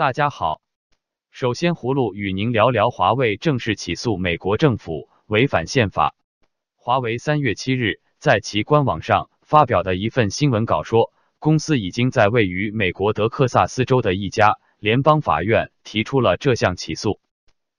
大家好，首先葫芦与您聊聊华为正式起诉美国政府违反宪法。华为三月七日在其官网上发表的一份新闻稿说，公司已经在位于美国德克萨斯州的一家联邦法院提出了这项起诉。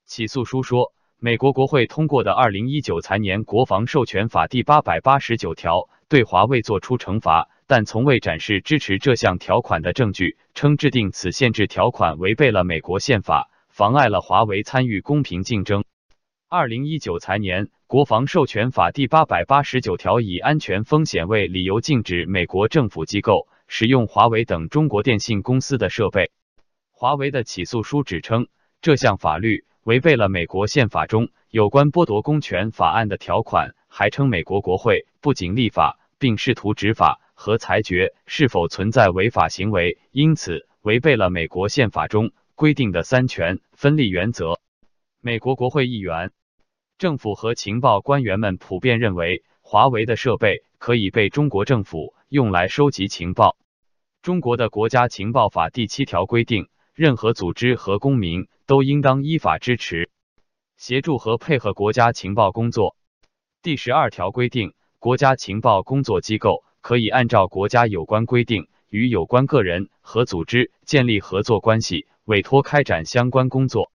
起诉书说，美国国会通过的二零一九财年国防授权法第八百八十九条对华为作出惩罚。但从未展示支持这项条款的证据，称制定此限制条款违背了美国宪法，妨碍了华为参与公平竞争。二零一九财年国防授权法第八百八十九条以安全风险为理由，禁止美国政府机构使用华为等中国电信公司的设备。华为的起诉书指称，这项法律违背了美国宪法中有关剥夺公权法案的条款，还称美国国会不仅立法，并试图执法。和裁决是否存在违法行为，因此违背了美国宪法中规定的三权分立原则。美国国会议员、政府和情报官员们普遍认为，华为的设备可以被中国政府用来收集情报。中国的国家情报法第七条规定，任何组织和公民都应当依法支持、协助和配合国家情报工作。第十二条规定，国家情报工作机构。可以按照国家有关规定，与有关个人和组织建立合作关系，委托开展相关工作。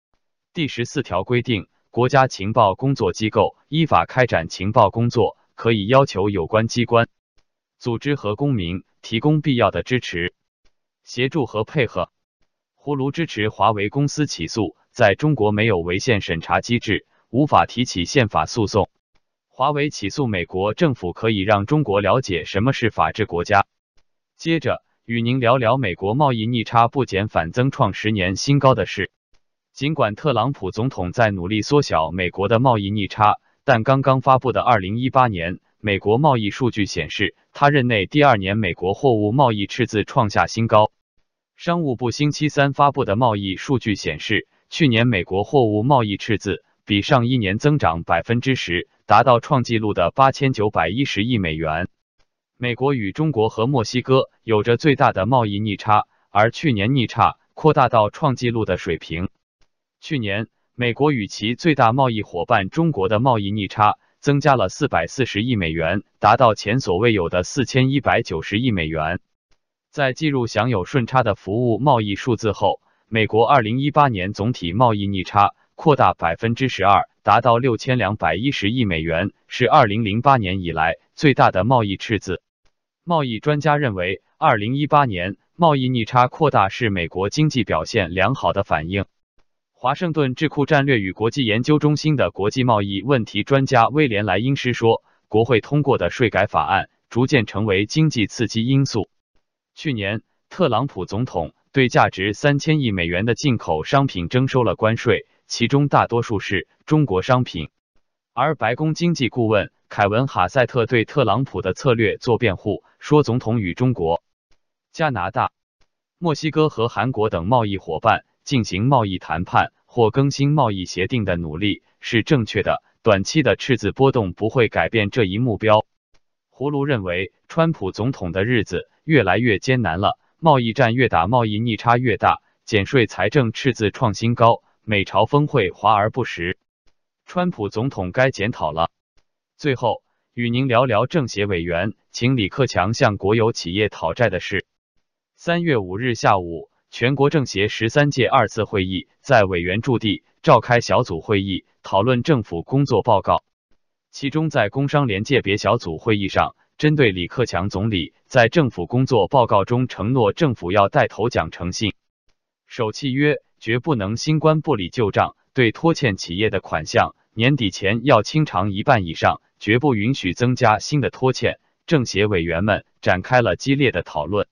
第十四条规定，国家情报工作机构依法开展情报工作，可以要求有关机关、组织和公民提供必要的支持、协助和配合。葫芦支持华为公司起诉，在中国没有违宪审查机制，无法提起宪法诉讼。华为起诉美国政府，可以让中国了解什么是法治国家。接着与您聊聊美国贸易逆差不减反增，创十年新高的事。尽管特朗普总统在努力缩小美国的贸易逆差，但刚刚发布的二零一八年美国贸易数据显示，他任内第二年美国货物贸易赤字创下新高。商务部星期三发布的贸易数据显示，去年美国货物贸易赤字比上一年增长百分之十。达到创纪录的八千九百一十亿美元。美国与中国和墨西哥有着最大的贸易逆差，而去年逆差扩大到创纪录的水平。去年，美国与其最大贸易伙伴中国的贸易逆差增加了四百四十亿美元，达到前所未有的四千一百九十亿美元。在计入享有顺差的服务贸易数字后，美国二零一八年总体贸易逆差。扩大百分之十二，达到六千两百一十亿美元，是二零零八年以来最大的贸易赤字。贸易专家认为，二零一八年贸易逆差扩大是美国经济表现良好的反应。华盛顿智库战略与国际研究中心的国际贸易问题专家威廉莱因斯说：“国会通过的税改法案逐渐成为经济刺激因素。去年，特朗普总统对价值三千亿美元的进口商品征收了关税。”其中大多数是中国商品，而白宫经济顾问凯文·哈塞特对特朗普的策略做辩护，说总统与中国、加拿大、墨西哥和韩国等贸易伙伴进行贸易谈判或更新贸易协定的努力是正确的，短期的赤字波动不会改变这一目标。葫芦认为，川普总统的日子越来越艰难了，贸易战越打，贸易逆差越大，减税财政赤字创新高。美朝峰会华而不实，川普总统该检讨了。最后与您聊聊政协委员请李克强向国有企业讨债的事。三月五日下午，全国政协十三届二次会议在委员驻地召开小组会议，讨论政府工作报告。其中，在工商联界别小组会议上，针对李克强总理在政府工作报告中承诺政府要带头讲诚信、守契约。绝不能新官不理旧账，对拖欠企业的款项，年底前要清偿一半以上，绝不允许增加新的拖欠。政协委员们展开了激烈的讨论。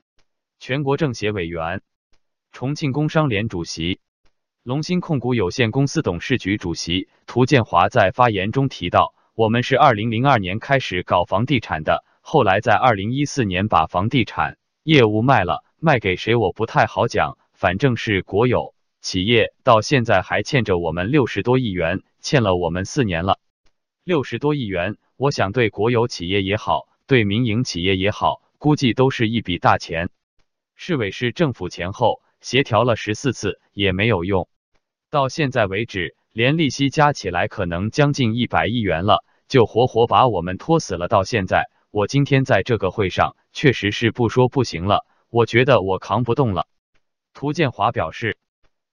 全国政协委员、重庆工商联主席、龙鑫控股有限公司董事局主席涂建华在发言中提到：“我们是二零零二年开始搞房地产的，后来在二零一四年把房地产业务卖了，卖给谁我不太好讲，反正是国有。”企业到现在还欠着我们六十多亿元，欠了我们四年了。六十多亿元，我想对国有企业也好，对民营企业也好，估计都是一笔大钱。市委市政府前后协调了十四次也没有用，到现在为止，连利息加起来可能将近一百亿元了，就活活把我们拖死了。到现在，我今天在这个会上确实是不说不行了，我觉得我扛不动了。涂建华表示，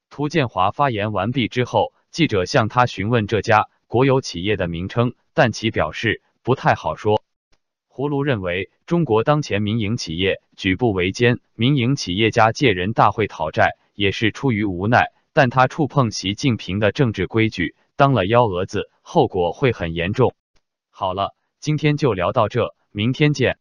涂建华发言完毕之后，记者向他询问这家国有企业的名称，但其表示不太好说。胡卢认为，中国当前民营企业举步维艰，民营企业家借人大会讨债也是出于无奈。但他触碰习近平的政治规矩，当了幺蛾子，后果会很严重。好了，今天就聊到这，明天见。